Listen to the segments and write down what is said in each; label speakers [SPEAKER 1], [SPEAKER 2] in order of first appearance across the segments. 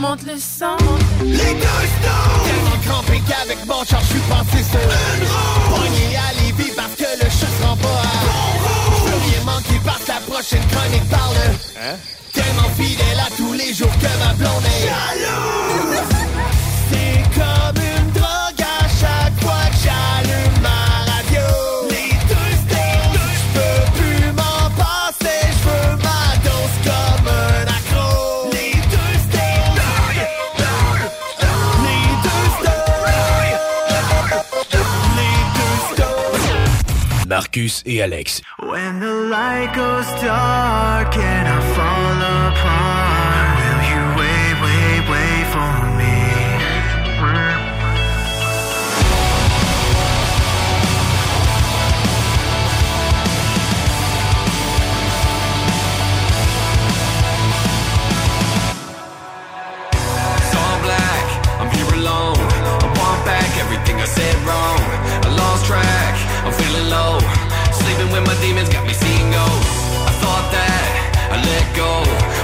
[SPEAKER 1] Monte le sang.
[SPEAKER 2] Les deux stones Tellement crampé qu'avec mon char je suis passé sur une roue à Lévis parce que le chat se rend pas à Bon veux rien manquer parce que la prochaine chronique parle Hein? Tellement fidèle à tous les jours que ma blonde est Jalouse
[SPEAKER 3] Marcus et Alex.
[SPEAKER 2] When the light goes dark and I fall apart, will you wait, wait, wait for me?
[SPEAKER 4] It's all black, I'm here alone. I want back everything I said wrong. I lost track, I'm feeling low. Sleeping with my demons got me seeing ghosts. I thought that I let go.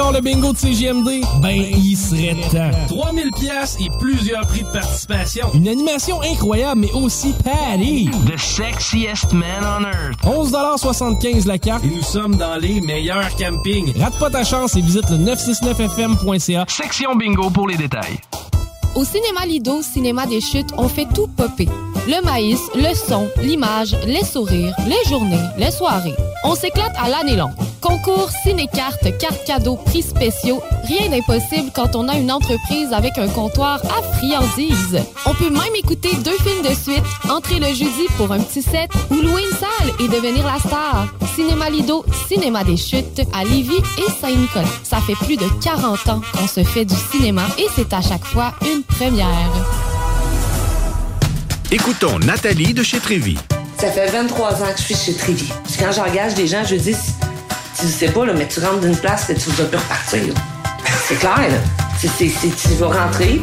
[SPEAKER 5] Encore le bingo de CGMD? Ben, il serait temps. 3000 pièces et plusieurs prix de participation. Une animation incroyable, mais aussi patty.
[SPEAKER 6] The sexiest man on earth.
[SPEAKER 5] 11,75 la carte et nous sommes dans les meilleurs campings. Rate pas ta chance et visite le 969fm.ca.
[SPEAKER 6] Section bingo pour les détails.
[SPEAKER 7] Au cinéma Lido, cinéma des chutes, on fait tout popper. Le maïs, le son, l'image, les sourires, les journées, les soirées. On s'éclate à l'année longue. Concours, ciné-cartes, cartes cadeaux, prix spéciaux, rien d'impossible quand on a une entreprise avec un comptoir à friandises. On peut même écouter deux films de suite, entrer le jeudi pour un petit set ou louer une salle et devenir la star. Cinéma Lido, cinéma des chutes à Lévis et Saint-Nicolas. Ça fait plus de 40 ans qu'on se fait du cinéma et c'est à chaque fois une première.
[SPEAKER 8] Écoutons Nathalie de chez Trévy.
[SPEAKER 9] Ça fait 23 ans que je suis chez Trévy. Puis quand j'engage des gens, je dis, tu sais pas, là, mais tu rentres d'une place que tu ne vas plus repartir. C'est clair, là. Tu vas rentrer,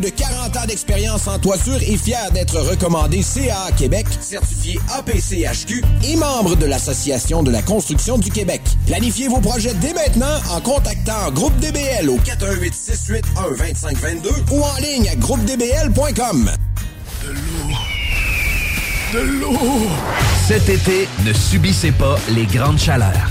[SPEAKER 10] de 40 ans d'expérience en toiture est fier d'être recommandé CA Québec, certifié APCHQ et membre de l'Association de la construction du Québec. Planifiez vos projets dès maintenant en contactant Groupe DBL au 418 681 2522 ou en ligne à groupedbl.com.
[SPEAKER 8] De l'eau.
[SPEAKER 11] Cet été, ne subissez pas les grandes chaleurs.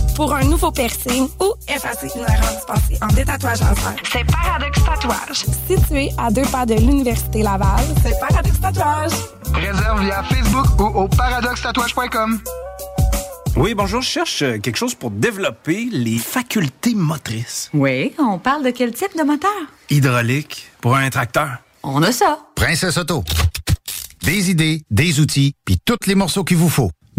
[SPEAKER 12] pour un nouveau piercing ou effacer une erreur dispensée en détatouage laser, c'est Paradox Tatouage. Situé à deux pas de l'Université Laval, c'est Paradox Tatouage.
[SPEAKER 13] Réserve via Facebook ou au paradoxtatouage.com.
[SPEAKER 8] Oui, bonjour, je cherche euh, quelque chose pour développer les facultés motrices.
[SPEAKER 14] Oui, on parle de quel type de moteur?
[SPEAKER 8] Hydraulique, pour un tracteur.
[SPEAKER 14] On a ça.
[SPEAKER 15] Princesse Auto. Des idées, des outils, puis tous les morceaux qu'il vous faut.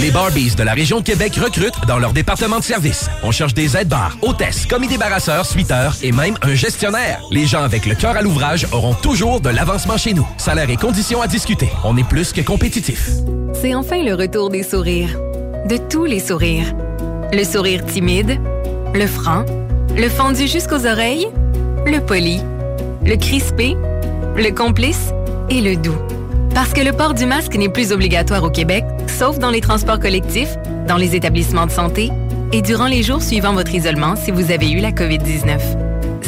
[SPEAKER 11] Les Barbies de la région de Québec recrutent dans leur département de service. On cherche des aides-bars, hôtesses, commis débarrasseurs, suiteurs et même un gestionnaire. Les gens avec le cœur à l'ouvrage auront toujours de l'avancement chez nous. Salaire et conditions à discuter. On est plus que compétitif.
[SPEAKER 16] C'est enfin le retour des sourires. De tous les sourires. Le sourire timide, le franc, le fendu jusqu'aux oreilles, le poli, le crispé, le complice et le doux. Parce que le port du masque n'est plus obligatoire au Québec, sauf dans les transports collectifs, dans les établissements de santé et durant les jours suivant votre isolement si vous avez eu la COVID-19.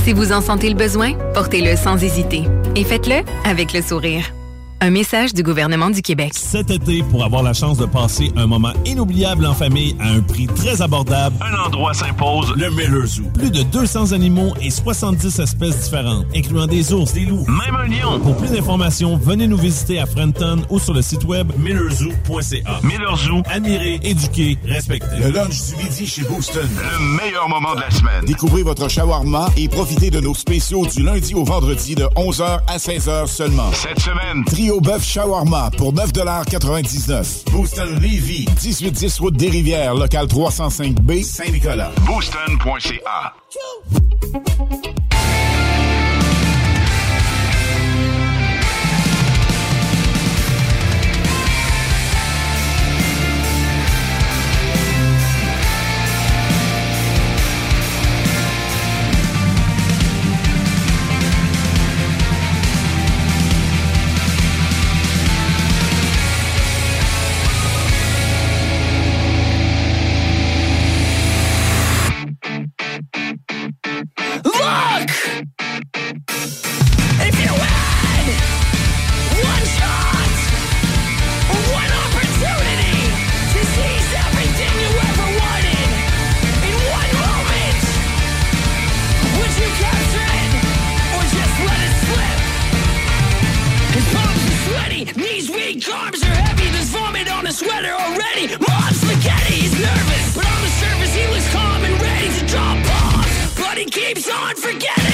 [SPEAKER 16] Si vous en sentez le besoin, portez-le sans hésiter et faites-le avec le sourire. Un message du gouvernement du Québec.
[SPEAKER 17] Cet été, pour avoir la chance de passer un moment inoubliable en famille à un prix très abordable,
[SPEAKER 5] Un endroit s'impose.
[SPEAKER 17] le Miller Zoo. Plus de 200 animaux et 70 espèces différentes, incluant des ours, des loups.
[SPEAKER 5] Même un lion.
[SPEAKER 17] Pour plus d'informations, venez nous visiter à Frenton ou sur le site web millerzoo.ca.
[SPEAKER 5] Miller Zoo.
[SPEAKER 17] Admirer, éduquer, respecter.
[SPEAKER 18] Le lunch du midi chez Booston.
[SPEAKER 5] Le meilleur moment de la semaine.
[SPEAKER 18] Découvrez votre shawarma et profitez de nos spéciaux du lundi au vendredi de 11h à 16h seulement.
[SPEAKER 5] Cette semaine,
[SPEAKER 18] Trio bœuf shawarma pour 9,99 Booston Levy, 1810 route des Rivières, local 305B, Saint-Nicolas.
[SPEAKER 5] booston.ca.
[SPEAKER 4] arms are heavy. There's vomit on his sweater already. Mom spaghetti, he's nervous, but on the surface he looks calm and ready to drop bombs. But he keeps on forgetting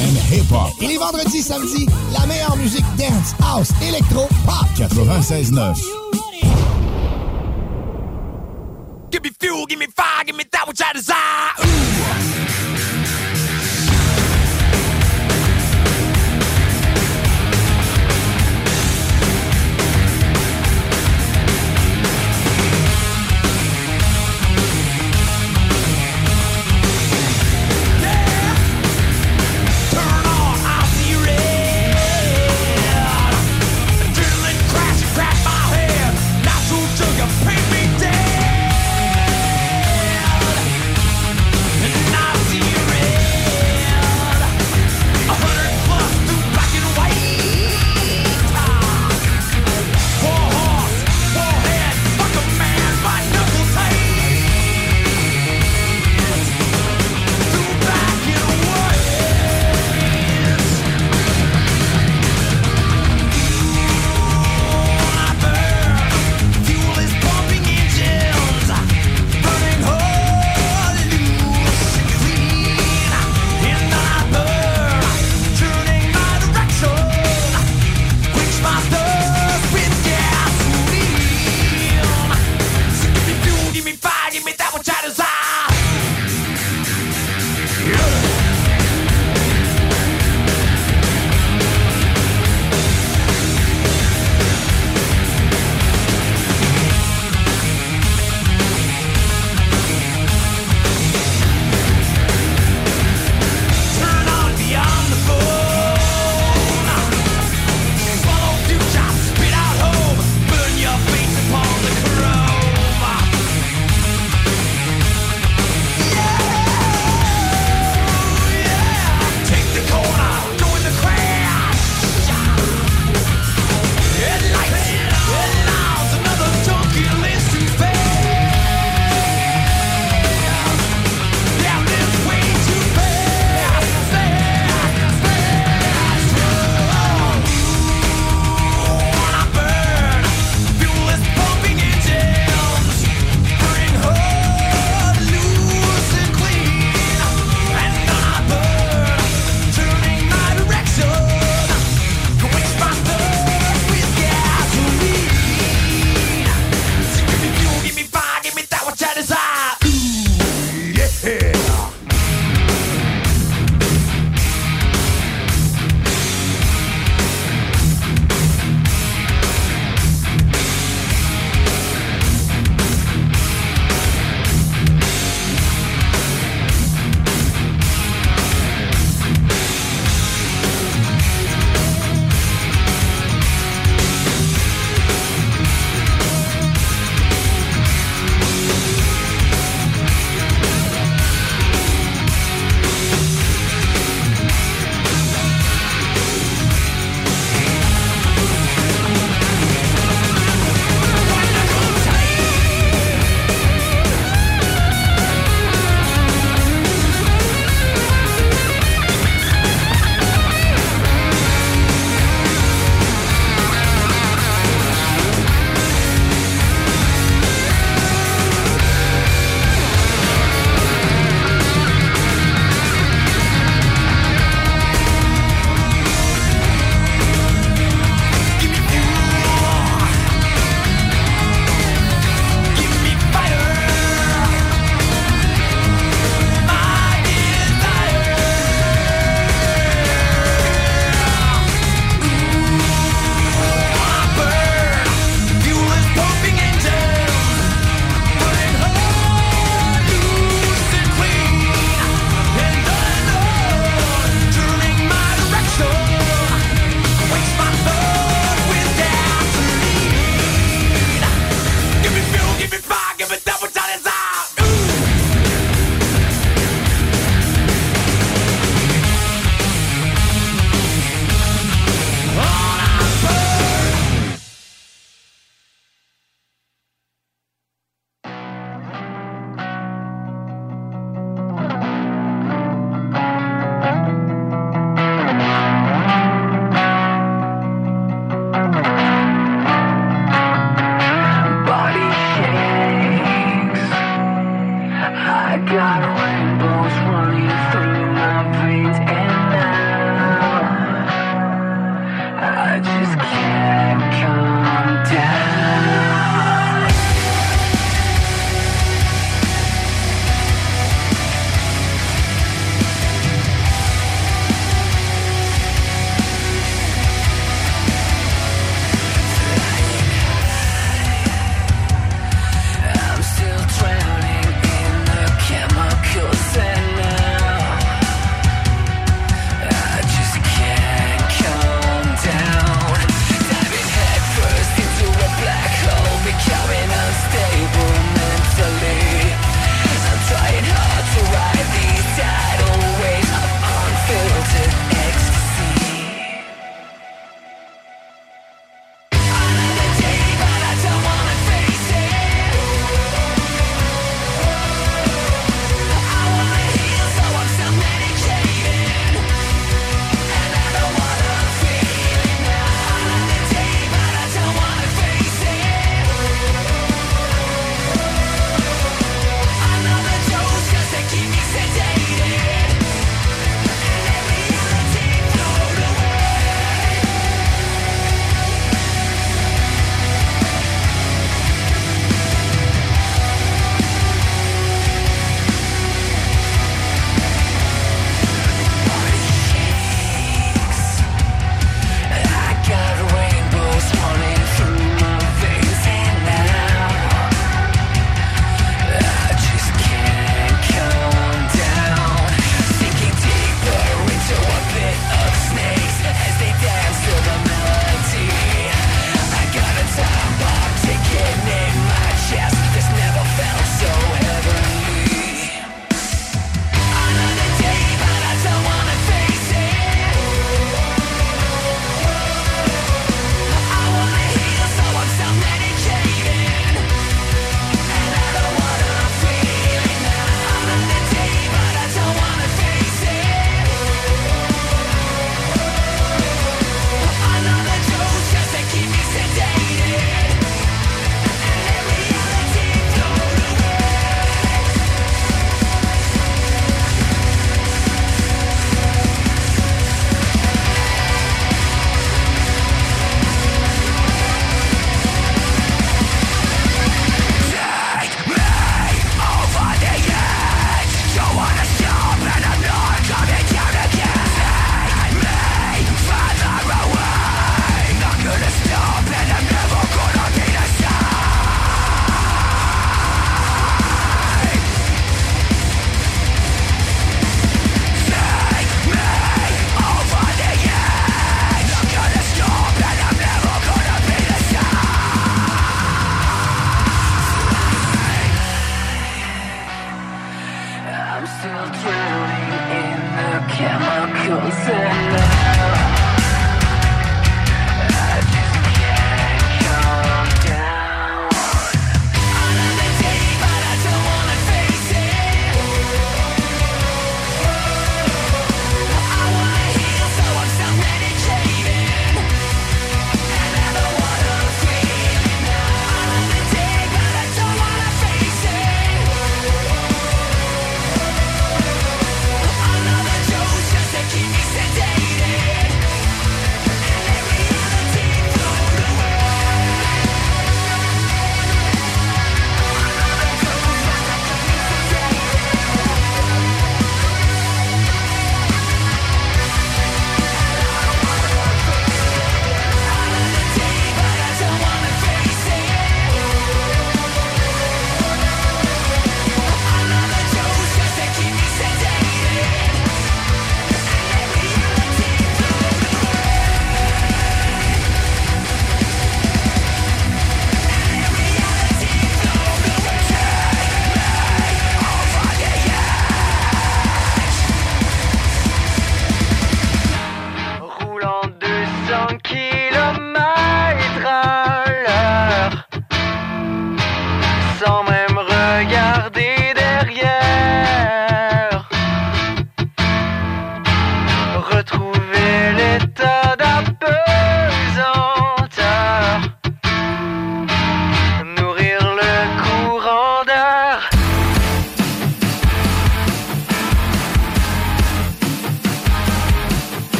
[SPEAKER 4] and
[SPEAKER 18] hip-hop.
[SPEAKER 19] Et les vendredis, samedis, la meilleure musique dance, house, électro, pop.
[SPEAKER 18] 96.9.
[SPEAKER 20] Give me fuel, give me fire, give me that which I desire.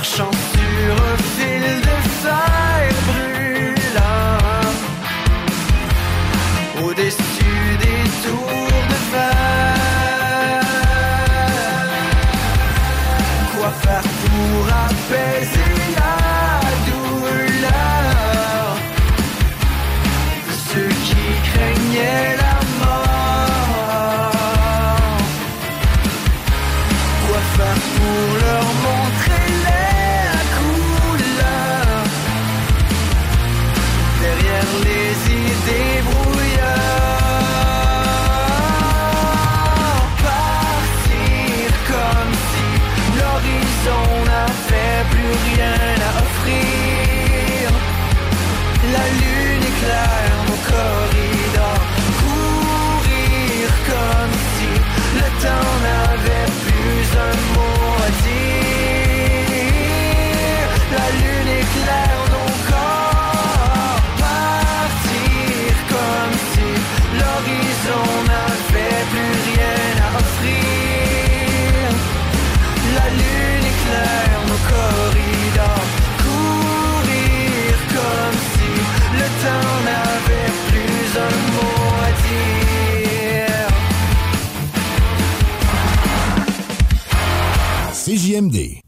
[SPEAKER 4] marchand.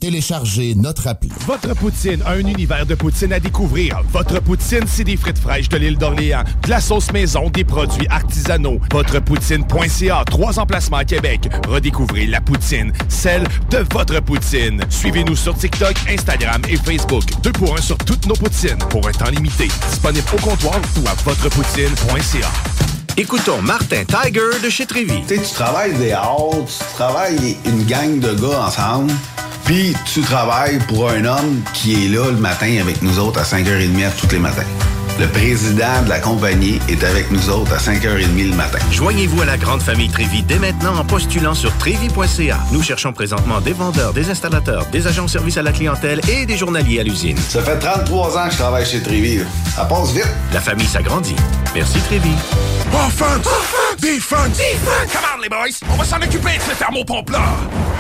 [SPEAKER 4] Téléchargez notre appli.
[SPEAKER 8] Votre poutine, a un univers de poutine à découvrir. Votre poutine, c'est des frites fraîches de l'île d'Orléans, de la sauce maison, des produits artisanaux. Votrepoutine.ca, trois emplacements à Québec. Redécouvrez la poutine, celle de votre poutine. Suivez-nous sur TikTok, Instagram et Facebook. Deux pour un sur toutes nos poutines, pour un temps limité. Disponible au comptoir ou à votrepoutine.ca.
[SPEAKER 21] Écoutons Martin Tiger de chez Trévy.
[SPEAKER 22] Tu sais, tu travailles des heures, tu travailles une gang de gars ensemble puis tu travailles pour un homme qui est là le matin avec nous autres à 5h30 tous les matins. Le président de la compagnie est avec nous autres à 5h30 le matin.
[SPEAKER 21] Joignez-vous à la grande famille Trévi dès maintenant en postulant sur trévi.ca. Nous cherchons présentement des vendeurs, des installateurs, des agents de service à la clientèle et des journaliers à l'usine.
[SPEAKER 22] Ça fait 33 ans que je travaille chez Trévi. Ça passe vite.
[SPEAKER 21] La famille s'agrandit. Merci Trévi.
[SPEAKER 8] Offense! Defense! Come on, les boys! On va s'en occuper de ce thermopompe-là!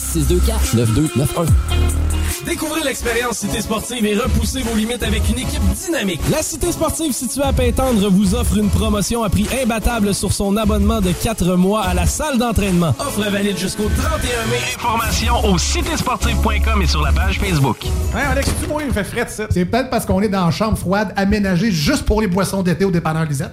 [SPEAKER 23] 624 9291.
[SPEAKER 5] Découvrez l'expérience Cité Sportive et repoussez vos limites avec une équipe dynamique. La Cité Sportive située à Pintendre vous offre une promotion à prix imbattable sur son abonnement de 4 mois à la salle d'entraînement. Offre valide jusqu'au 31 mai.
[SPEAKER 24] Informations au citésportive.com et sur la page Facebook.
[SPEAKER 25] Hein, Alex, tu il me fait frais de ça. C'est peut-être parce qu'on est dans une chambre froide aménagée juste pour les boissons d'été au dépanneur Lisette.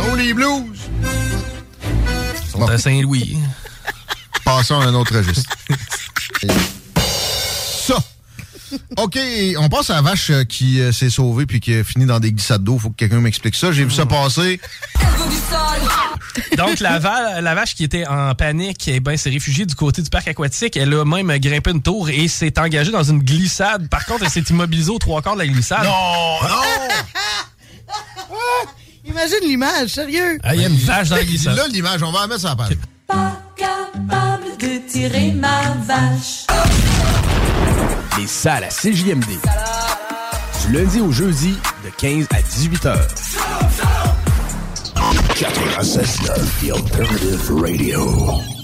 [SPEAKER 19] Oh, les blues!
[SPEAKER 26] Ils sont à Saint-Louis.
[SPEAKER 19] Passons à un autre registre. Ça! OK, on passe à la vache euh, qui euh, s'est sauvée puis qui a fini dans des glissades d'eau. Faut que quelqu'un m'explique ça. J'ai vu ça passer.
[SPEAKER 5] Donc, la, va- la vache qui était en panique eh ben, s'est réfugiée du côté du parc aquatique. Elle a même grimpé une tour et s'est engagée dans une glissade. Par contre, elle s'est immobilisée aux trois quarts de la glissade.
[SPEAKER 19] Non,
[SPEAKER 27] Imagine l'image, sérieux.
[SPEAKER 5] Ah, Il y a une vache dans la glissade.
[SPEAKER 19] Là, l'image, on va la mettre sur la page.
[SPEAKER 14] Pas capable de tirer ma vache.
[SPEAKER 26] Les salles à CJMD. Du lundi au jeudi, de 15 à 18 heures.
[SPEAKER 4] 96.9 The Alternative Radio.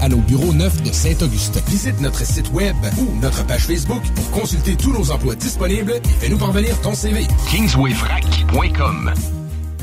[SPEAKER 5] à nos bureaux neufs de Saint-Augustin. Visite notre site web ou notre page Facebook pour consulter tous nos emplois disponibles et fais-nous parvenir ton CV.
[SPEAKER 28] KingswayFrac.com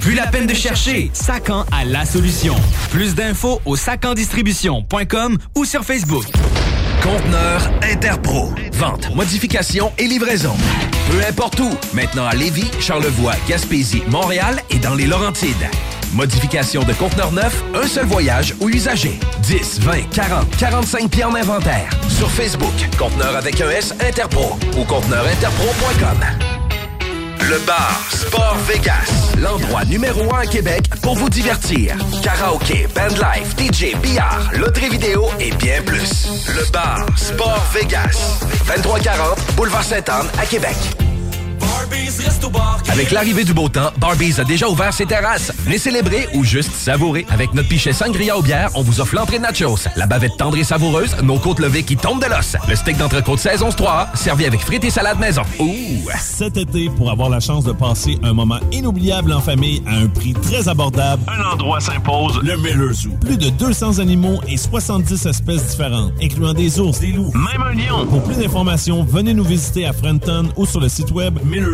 [SPEAKER 29] Plus la peine de chercher, Sacan a la solution. Plus d'infos au sacandistribution.com ou sur Facebook.
[SPEAKER 11] Conteneur Interpro. Vente, modification et livraison. Peu importe où. Maintenant à Lévis, Charlevoix, Gaspésie, Montréal et dans les Laurentides. Modification de conteneur neuf, un seul voyage ou usager. 10, 20, 40, 45 pieds en inventaire. Sur Facebook, conteneur avec un S Interpro ou conteneurinterpro.com. Le bar Sport Vegas, l'endroit numéro un à Québec pour vous divertir. Karaoke, bandlife, DJ, billard, loterie vidéo et bien plus. Le bar Sport Vegas, 2340 Boulevard Sainte-Anne à Québec. Avec l'arrivée du beau temps, Barbies a déjà ouvert ses terrasses. Venez célébrer ou juste savourer. Avec notre pichet sangria aux bières, on vous offre l'entrée de nachos, la bavette tendre et savoureuse, nos côtes levées qui tombent de l'os, le steak d'entrecôte saison 3 servi avec frites et salade maison. Ouh!
[SPEAKER 17] Cet été, pour avoir la chance de passer un moment inoubliable en famille à un prix très abordable,
[SPEAKER 30] Un endroit s'impose,
[SPEAKER 17] le Miller Zoo. Plus de 200 animaux et 70 espèces différentes, incluant des ours, des loups,
[SPEAKER 30] même un lion.
[SPEAKER 17] Pour plus d'informations, venez nous visiter à Frenton ou sur le site web millerzoo.ca.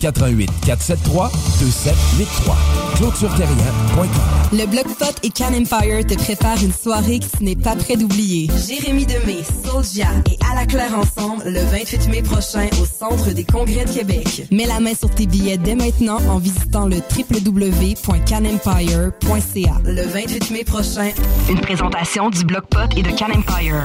[SPEAKER 31] 88 473 2783. ClôtureTerrien.com.
[SPEAKER 32] Le Bloc Pot et Can Empire te préparent une soirée que tu n'es pas prêt d'oublier. Jérémy Demé, Soulja et À la Claire ensemble le 28 mai prochain au Centre des Congrès de Québec. Mets la main sur tes billets dès maintenant en visitant le www.canempire.ca. Le 28 mai prochain,
[SPEAKER 33] Une présentation du Bloc Pot et de Can Empire.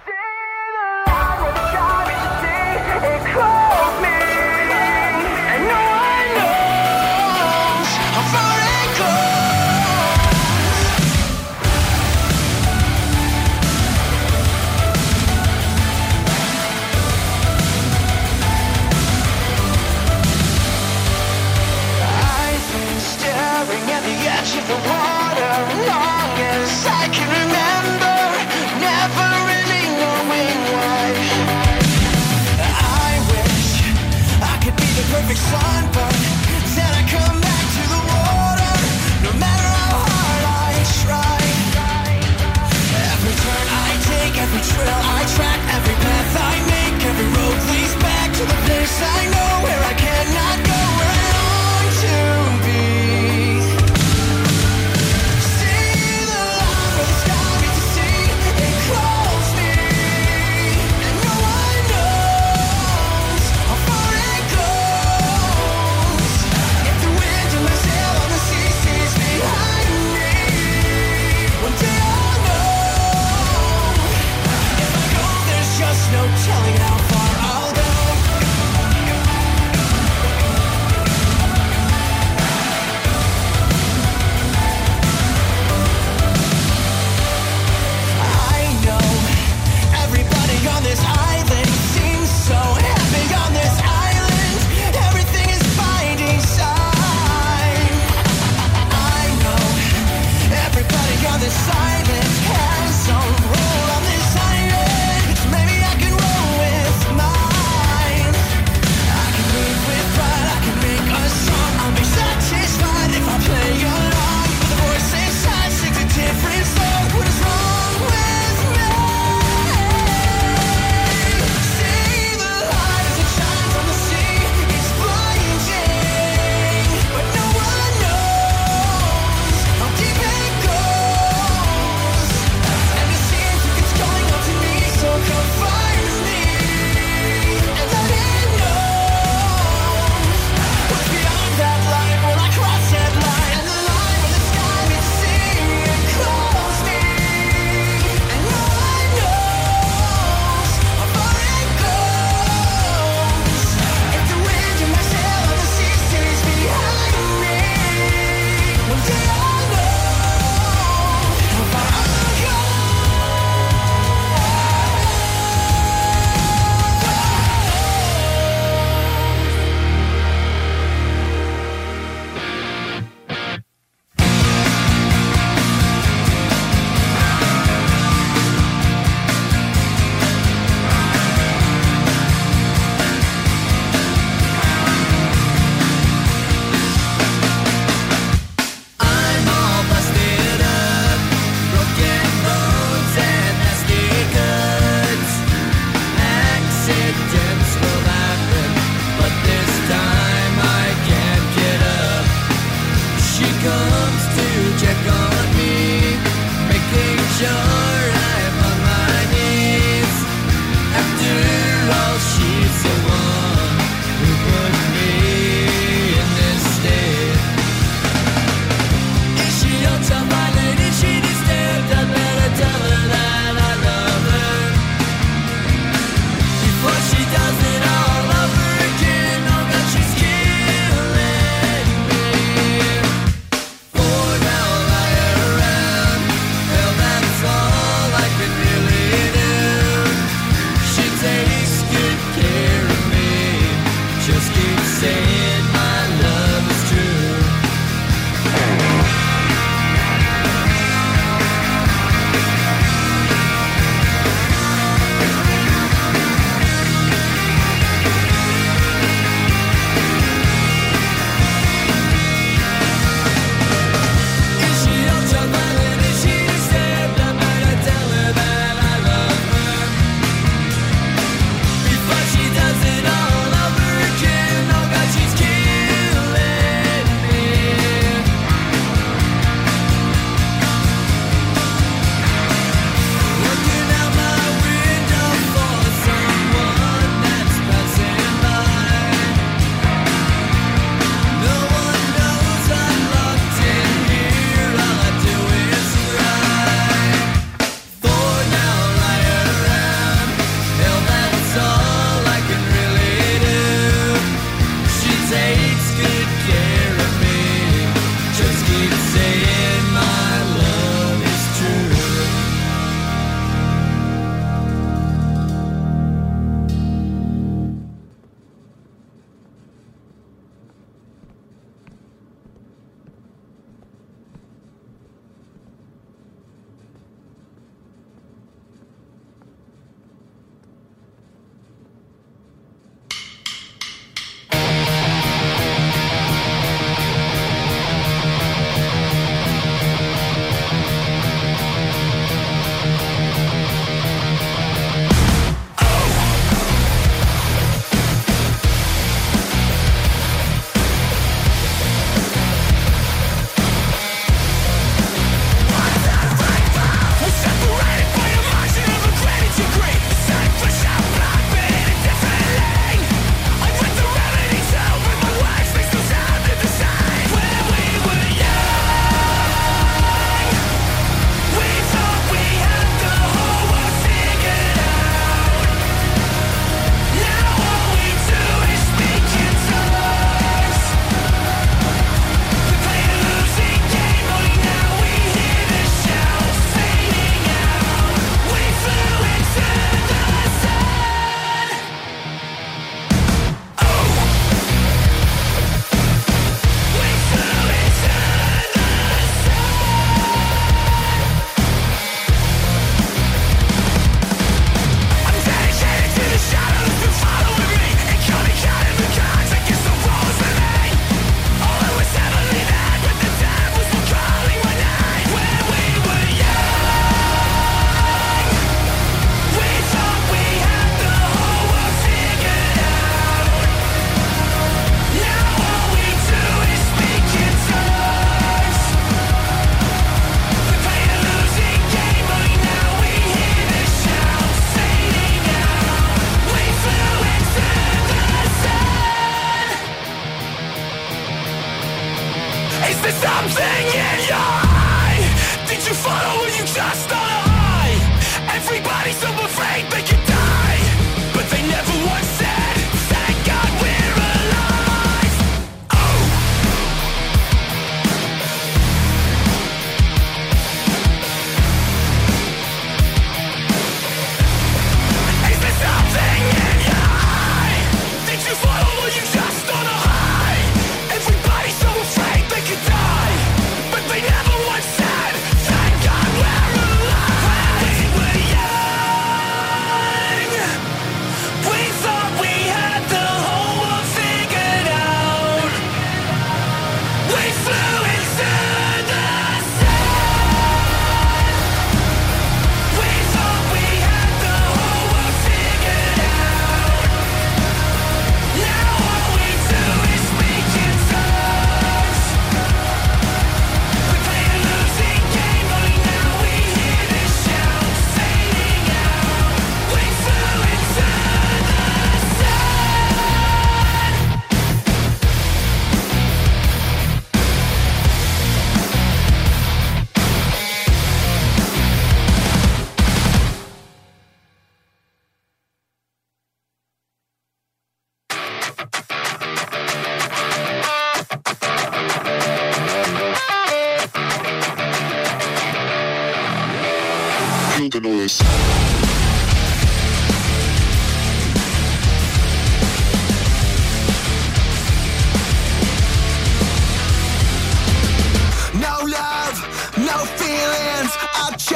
[SPEAKER 4] Trail I track, every path I make, every road leads back to the place I know where I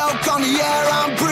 [SPEAKER 4] smoke on the air. I'm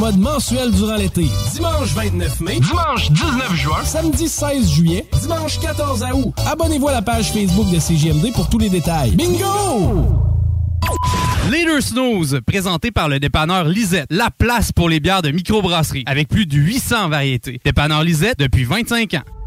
[SPEAKER 5] mode mensuel durant l'été. Dimanche 29 mai, dimanche 19 juin, samedi 16 juillet, dimanche 14 août. Abonnez-vous à la page Facebook de CGMD pour tous les détails. Bingo!
[SPEAKER 34] Leader Snooze, présenté par le dépanneur Lisette, la place pour les bières de microbrasserie, avec plus de 800 variétés. Dépanneur Lisette depuis 25 ans.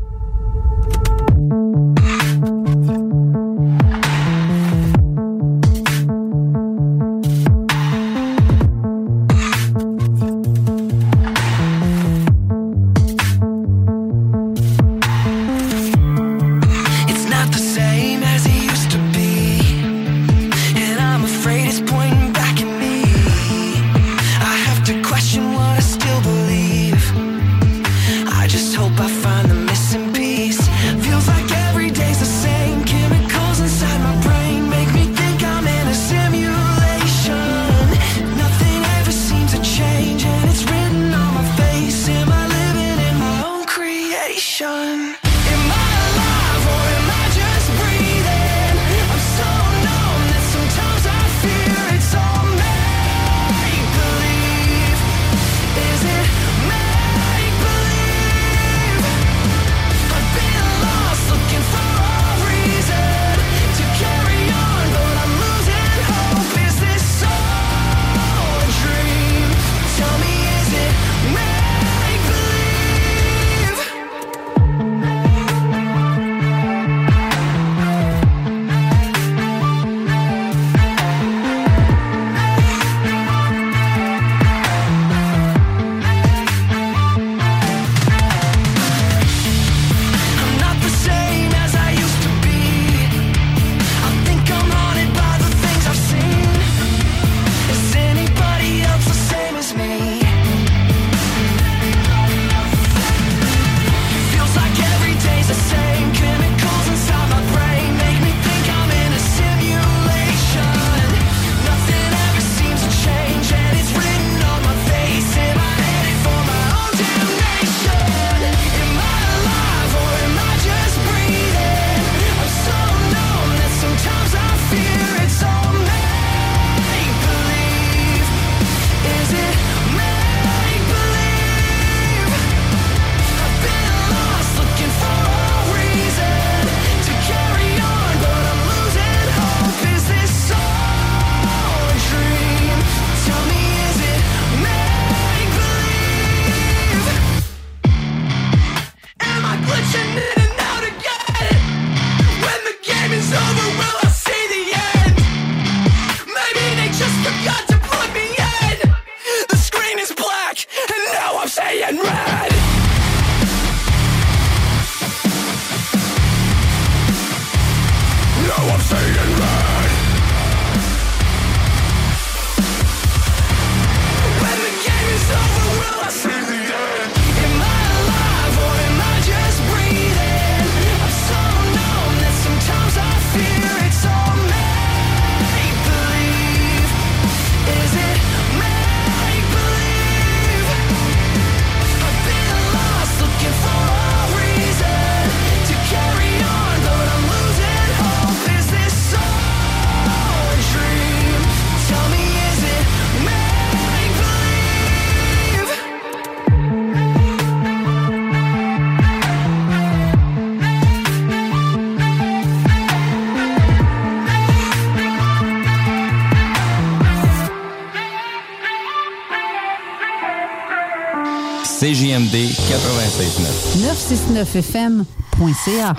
[SPEAKER 20] 969fm.ca.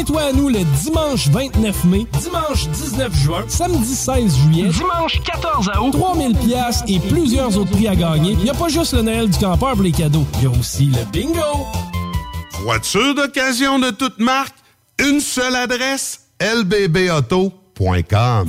[SPEAKER 5] Joins-toi à nous le dimanche 29 mai, dimanche 19 juin, samedi 16 juillet,
[SPEAKER 28] Dimanche 14 août.
[SPEAKER 5] 3000 pièces et plusieurs autres prix à gagner. Il n'y a pas juste le Noël du campeur pour les cadeaux, il y a aussi le bingo.
[SPEAKER 35] Voiture d'occasion de toute marque, une seule adresse, lbbauto.com.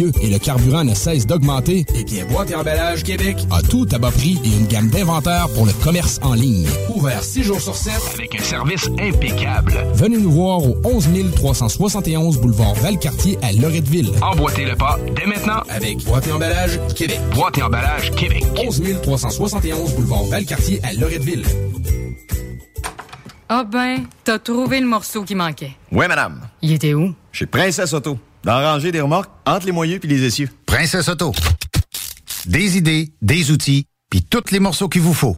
[SPEAKER 5] précieux et le carburant ne cesse d'augmenter, eh bien Boîte et emballage Québec a tout à bas prix et une gamme d'inventaires pour le commerce en ligne. Ouvert 6 jours sur 7
[SPEAKER 28] Avec un service impeccable.
[SPEAKER 5] Venez nous voir au 11 371 boulevard Valcartier à Loretteville.
[SPEAKER 28] Emboîtez le pas dès maintenant
[SPEAKER 5] avec Boîte et emballage Québec.
[SPEAKER 28] Boîte et emballage Québec.
[SPEAKER 5] 11 371 boulevard Valcartier à Loretteville.
[SPEAKER 14] Ah ben, t'as trouvé le morceau qui manquait.
[SPEAKER 36] Oui, madame.
[SPEAKER 14] Il était où?
[SPEAKER 36] Chez Princesse Auto. Rangée des remorques, entre les moyeux puis les essieux.
[SPEAKER 15] Princesse Auto. Des idées, des outils, puis tous les morceaux qu'il vous faut.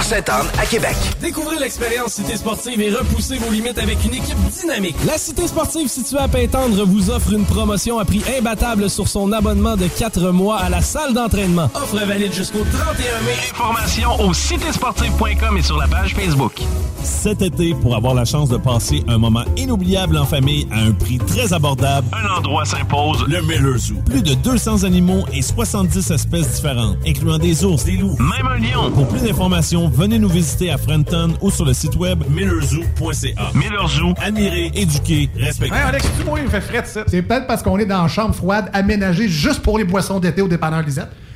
[SPEAKER 37] Sainte-Anne à Québec.
[SPEAKER 38] Découvrez l'expérience Cité Sportive et repoussez vos limites avec une équipe dynamique. La Cité Sportive située à Pintendre vous offre une promotion à prix imbattable sur son abonnement de 4 mois à la salle d'entraînement. Offre valide jusqu'au 31 mai.
[SPEAKER 28] Informations au citésportive.com et sur la page Facebook.
[SPEAKER 17] Cet été, pour avoir la chance de passer un moment inoubliable en famille à un prix très abordable,
[SPEAKER 28] Un endroit s'impose.
[SPEAKER 17] le Miller Zoo. Plus de 200 animaux et 70 espèces différentes, incluant des ours, des loups,
[SPEAKER 28] Même un lion.
[SPEAKER 17] Pour plus d'informations, venez nous visiter à Frenton ou sur le site web millerzoo.ca.
[SPEAKER 28] Miller Zoo.
[SPEAKER 17] Admirer, éduquer, respecter.
[SPEAKER 25] Hey Alex, tu moi, il me fait frais de ça. C'est peut-être parce qu'on est dans une chambre froide aménagée juste pour les boissons d'été au dépanneur Lisette.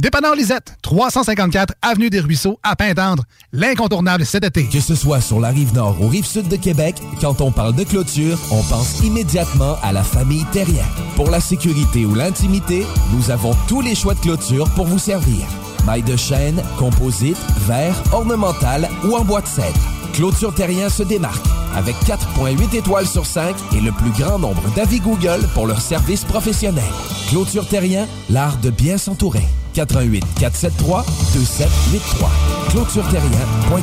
[SPEAKER 25] Dépanneur Lisette, 354 Avenue des Ruisseaux, à Pintendre. L'incontournable cet été.
[SPEAKER 11] Que ce soit sur la rive nord ou rive sud de Québec, quand on parle de clôture, on pense immédiatement à la famille Terrien. Pour la sécurité ou l'intimité, nous avons tous les choix de clôture pour vous servir. Maille de chêne, composite, verre, ornemental ou en bois de cèdre. Clôture Terrien se démarque avec 4.8 étoiles sur 5 et le plus grand nombre d'avis Google pour leur service professionnel. Clôture Terrien, l'art de bien s'entourer. 88 473 2783. ClôtureTerrien.com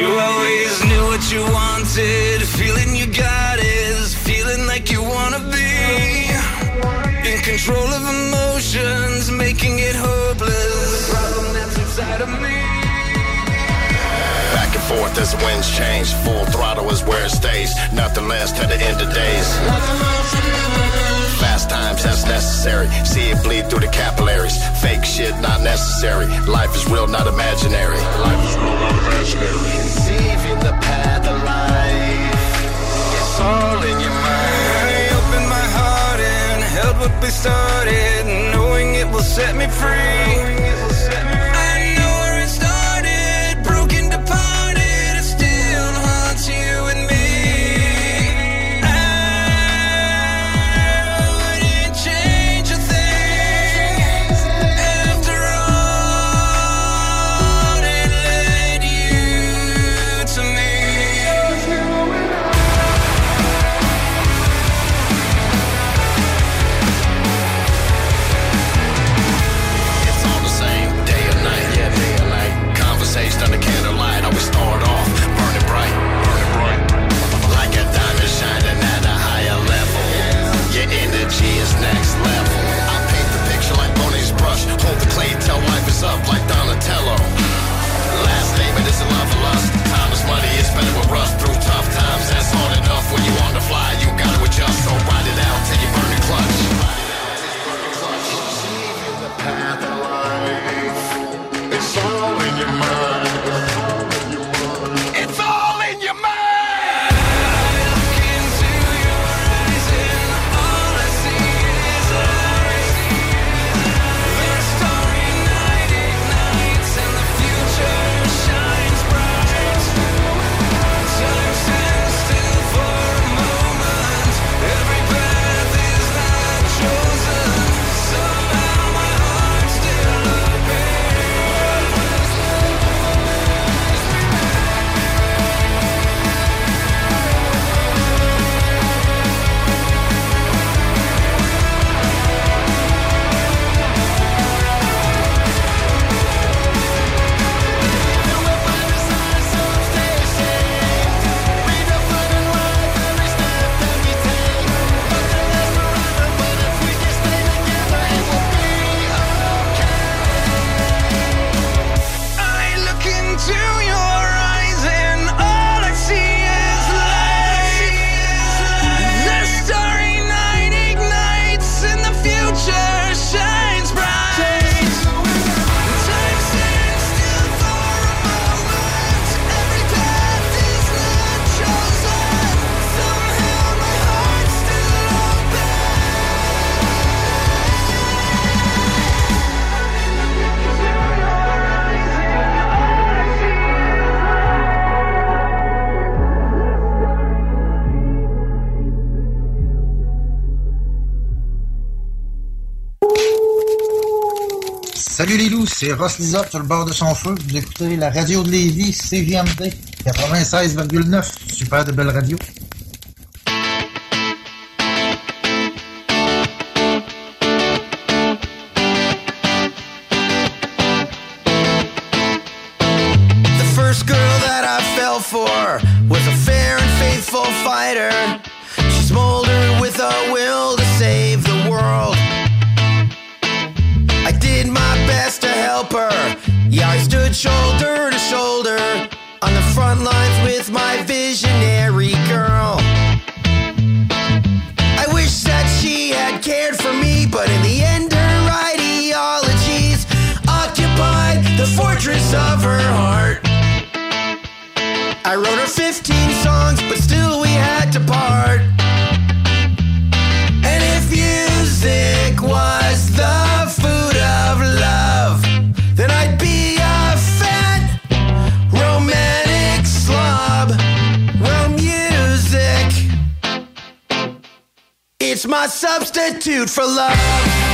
[SPEAKER 20] You always knew what you wanted. Feeling you got is control of emotions, making it hopeless. The problem that's inside of me.
[SPEAKER 39] Back and forth as the winds change. Full throttle is where it stays. Nothing less to the end of days. Fast times, that's necessary. See it bleed through the capillaries. Fake shit, not necessary. Life is real, not imaginary. Life is real, not imaginary. Conceiving the path of life. It's all in your mind.
[SPEAKER 20] What we started, knowing it will set me free.
[SPEAKER 40] c'est Ross Lisa sur le bord de son feu. Vous écoutez la radio de Lévis, CGMD 96,9. Super de
[SPEAKER 2] belles radios. my substitute for love.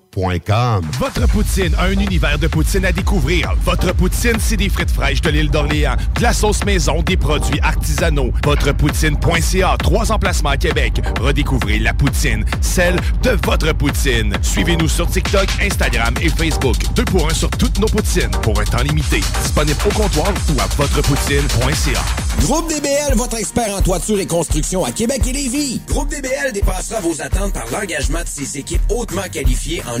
[SPEAKER 8] Votre poutine, un univers de poutine à découvrir. Votre poutine, c'est des frites fraîches de l'île d'Orléans, de la sauce maison, des produits artisanaux. Votrepoutine.ca, trois emplacements à Québec. Redécouvrez la poutine, celle de votre poutine. Suivez-nous sur TikTok, Instagram et Facebook. Deux pour un sur toutes nos poutines, pour un temps limité. Disponible au comptoir ou à votrepoutine.ca.
[SPEAKER 10] Groupe DBL, votre expert en toiture et construction à Québec et Lévis. Groupe DBL dépassera vos attentes par l'engagement de ses équipes hautement qualifiées en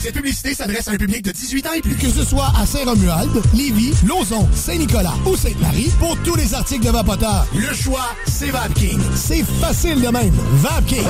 [SPEAKER 18] Cette publicité s'adresse à un public de 18 ans et plus. Que ce soit à Saint-Romuald, Lévis, Lauson, Saint-Nicolas ou Sainte-Marie, pour tous les articles de Vapoteur, le choix, c'est VapKing. C'est facile de même. VapKing.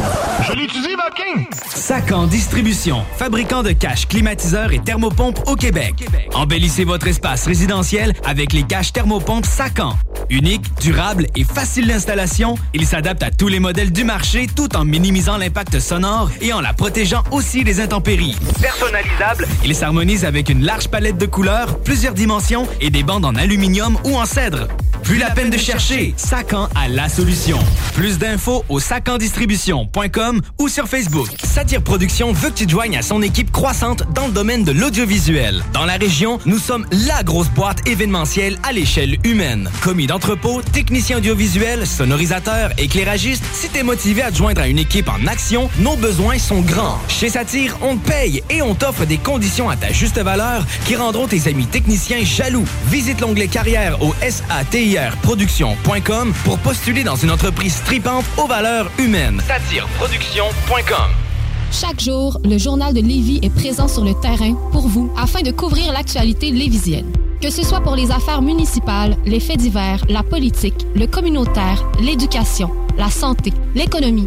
[SPEAKER 41] Je l'utilise, VapKing.
[SPEAKER 11] Sacan Distribution, fabricant de caches, climatiseurs et thermopompes au Québec. Embellissez votre espace résidentiel avec les caches thermopompes Sacan. Unique, durable et facile d'installation, il s'adapte à tous les modèles du marché tout en minimisant l'impact sonore et en la protégeant aussi des intempéries. Personnalisable, il s'harmonise avec une large palette de couleurs, plusieurs dimensions et des bandes en aluminium ou en cèdre. Plus la peine de chercher, Sacan a la solution. Plus d'infos au sacandistribution.com ou sur Facebook. Satire Production veut que tu te joignes à son équipe croissante dans le domaine de l'audiovisuel. Dans la région, nous sommes la grosse boîte événementielle à l'échelle humaine. Commis d'entrepôt, technicien audiovisuel, sonorisateur, éclairagiste, si t'es motivé à te joindre à une équipe en action, nos besoins sont grands. Chez Satire, on te paye et on t'offre des conditions à ta juste valeur qui rendront tes amis techniciens jaloux. Visite l'onglet carrière au satirproduction.com pour postuler dans une entreprise tripante aux valeurs humaines. Satireproduction.com
[SPEAKER 7] Chaque jour, le journal de Lévis est présent sur le terrain pour vous afin de couvrir l'actualité lévisienne. Que ce soit pour les affaires municipales, les faits divers, la politique, le communautaire, l'éducation, la santé, l'économie,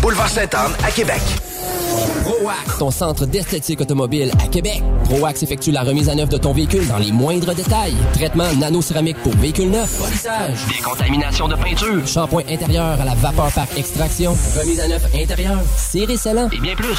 [SPEAKER 42] Boulevard Sainte-Anne à Québec.
[SPEAKER 23] ProAx, ton centre d'esthétique automobile à Québec. ProAx effectue la remise à neuf de ton véhicule dans les moindres détails. Traitement nano-céramique pour véhicule neuf, polissage, décontamination de peinture, shampoing intérieur à la vapeur par extraction, remise à neuf intérieure, serré scellant et bien plus.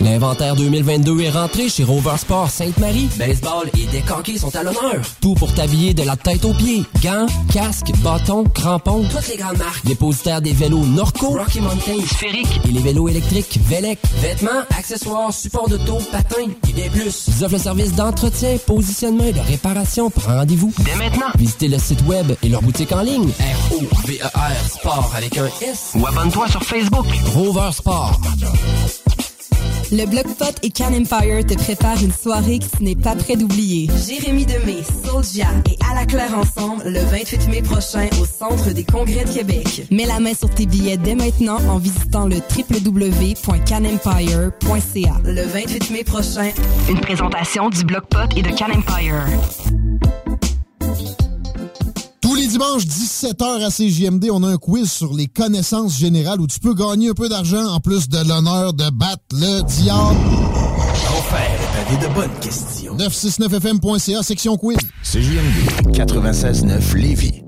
[SPEAKER 23] L'inventaire 2022 est rentré chez Rover Sport Sainte-Marie. Baseball et décanqués sont à l'honneur. Tout pour t'habiller de la tête aux pieds. Gants, casques, bâtons, crampons. Toutes les grandes marques. Dépositaire des vélos Norco, Rocky Mountain, Sphérique et les vélos électriques Velec. Vêtements, accessoires, supports de taux, patins et bien plus. Ils offrent le service d'entretien, positionnement et de réparation. Prends rendez-vous dès maintenant. Visitez le site web et leur boutique en ligne. R-O-V-E-R Sport avec un S. Ou abonne-toi sur Facebook. Rover Sport.
[SPEAKER 32] Le Bloc Pot et Can Empire te préparent une soirée que tu n'es pas prêt d'oublier. Jérémy Demé, Soulja et À la Claire ensemble le 28 mai prochain au Centre des Congrès de Québec. Mets la main sur tes billets dès maintenant en visitant le www.canempire.ca. Le 28 mai prochain,
[SPEAKER 12] Une présentation du Bloc Pot et de Can Empire.
[SPEAKER 19] Dimanches, 17h à CJMD, on a un quiz sur les connaissances générales où tu peux gagner un peu d'argent en plus de l'honneur de battre le diable.
[SPEAKER 8] Enfer, avait de bonnes questions.
[SPEAKER 19] 969fm.ca, section quiz.
[SPEAKER 8] CJMD 96.9 Lévis.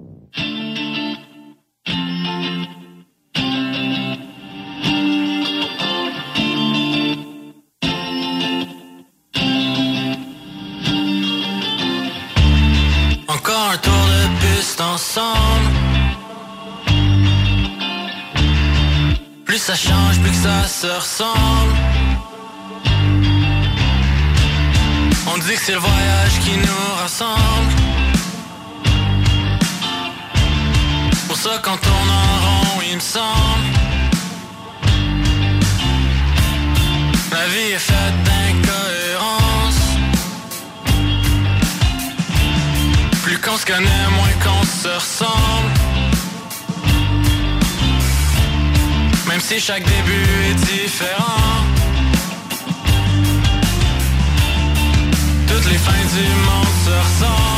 [SPEAKER 20] Que ça se ressemble. On dit que c'est le voyage qui nous rassemble. Pour ça quand on en rond, il me semble. La vie est faite d'incohérences. Plus qu'on se connaît, moins qu'on se ressemble. Si chaque début est différent. Toutes les fins du monde se ressemblent.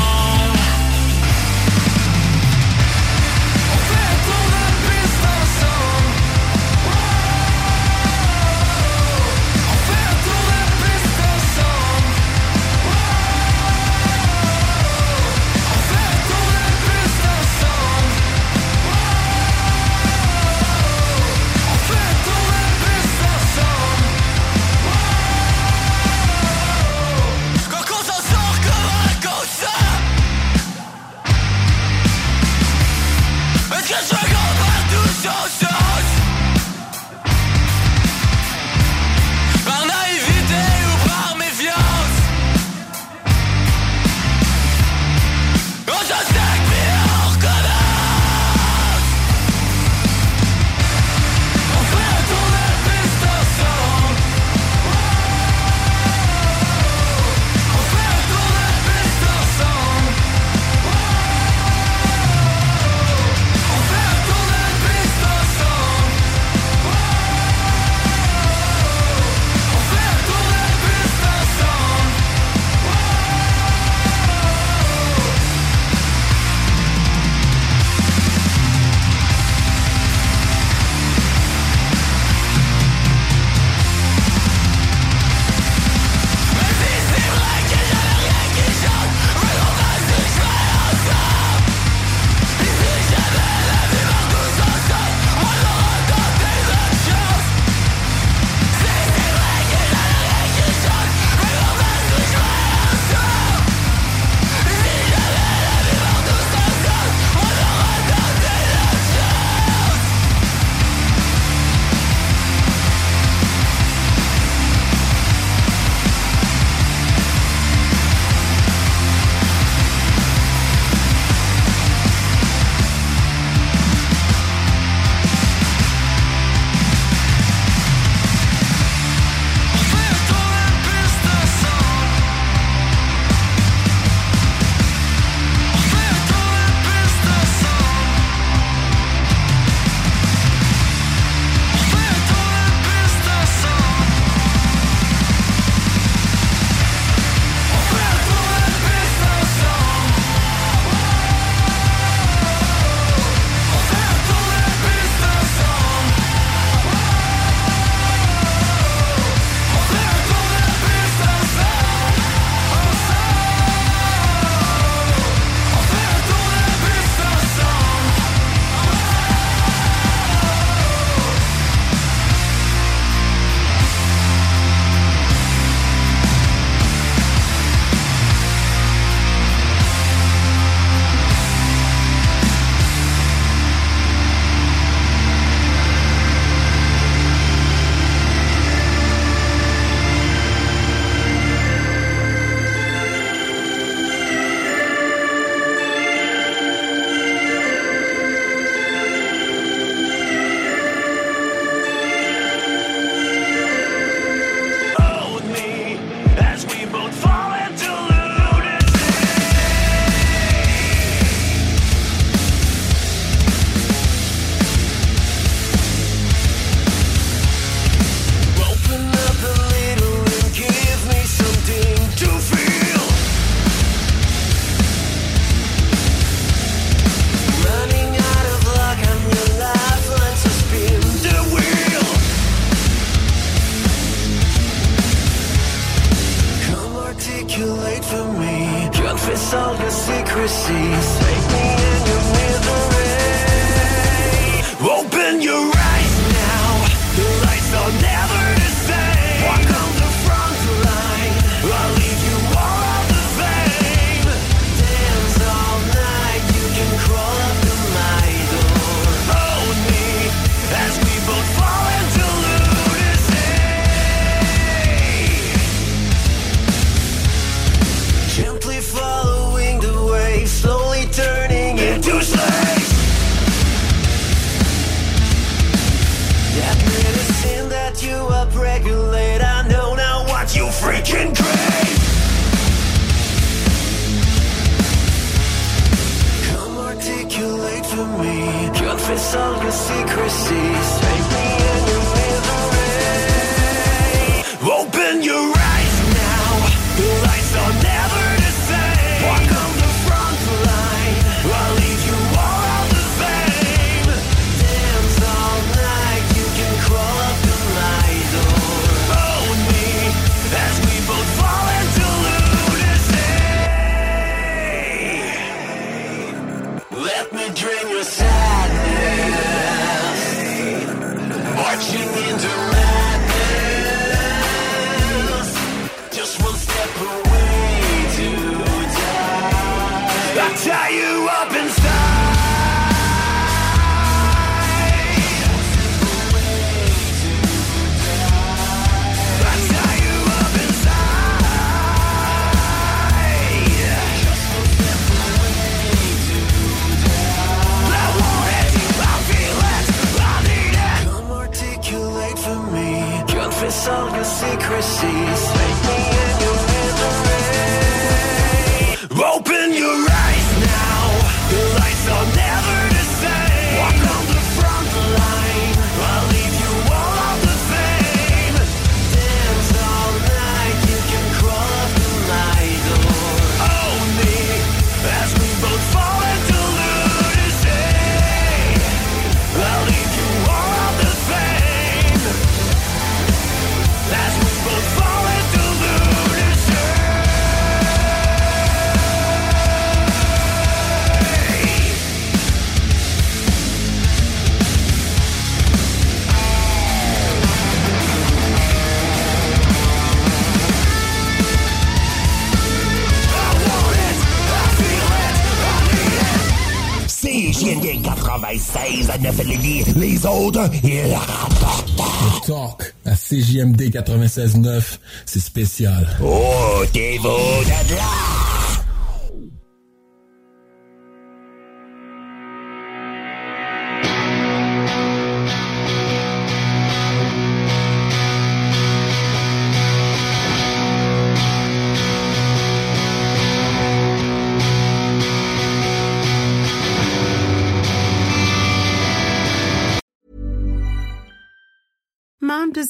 [SPEAKER 4] what you upregulate. I know now what you freaking crave. Come articulate for me. Confess all your secrecies. Take me in your misery. Open your
[SPEAKER 43] democracies 96 à 9 Lévis. Les autres, ils rapportent.
[SPEAKER 44] Le talk à CJMD 96.9, c'est spécial.
[SPEAKER 43] Oh, t'es beau de là!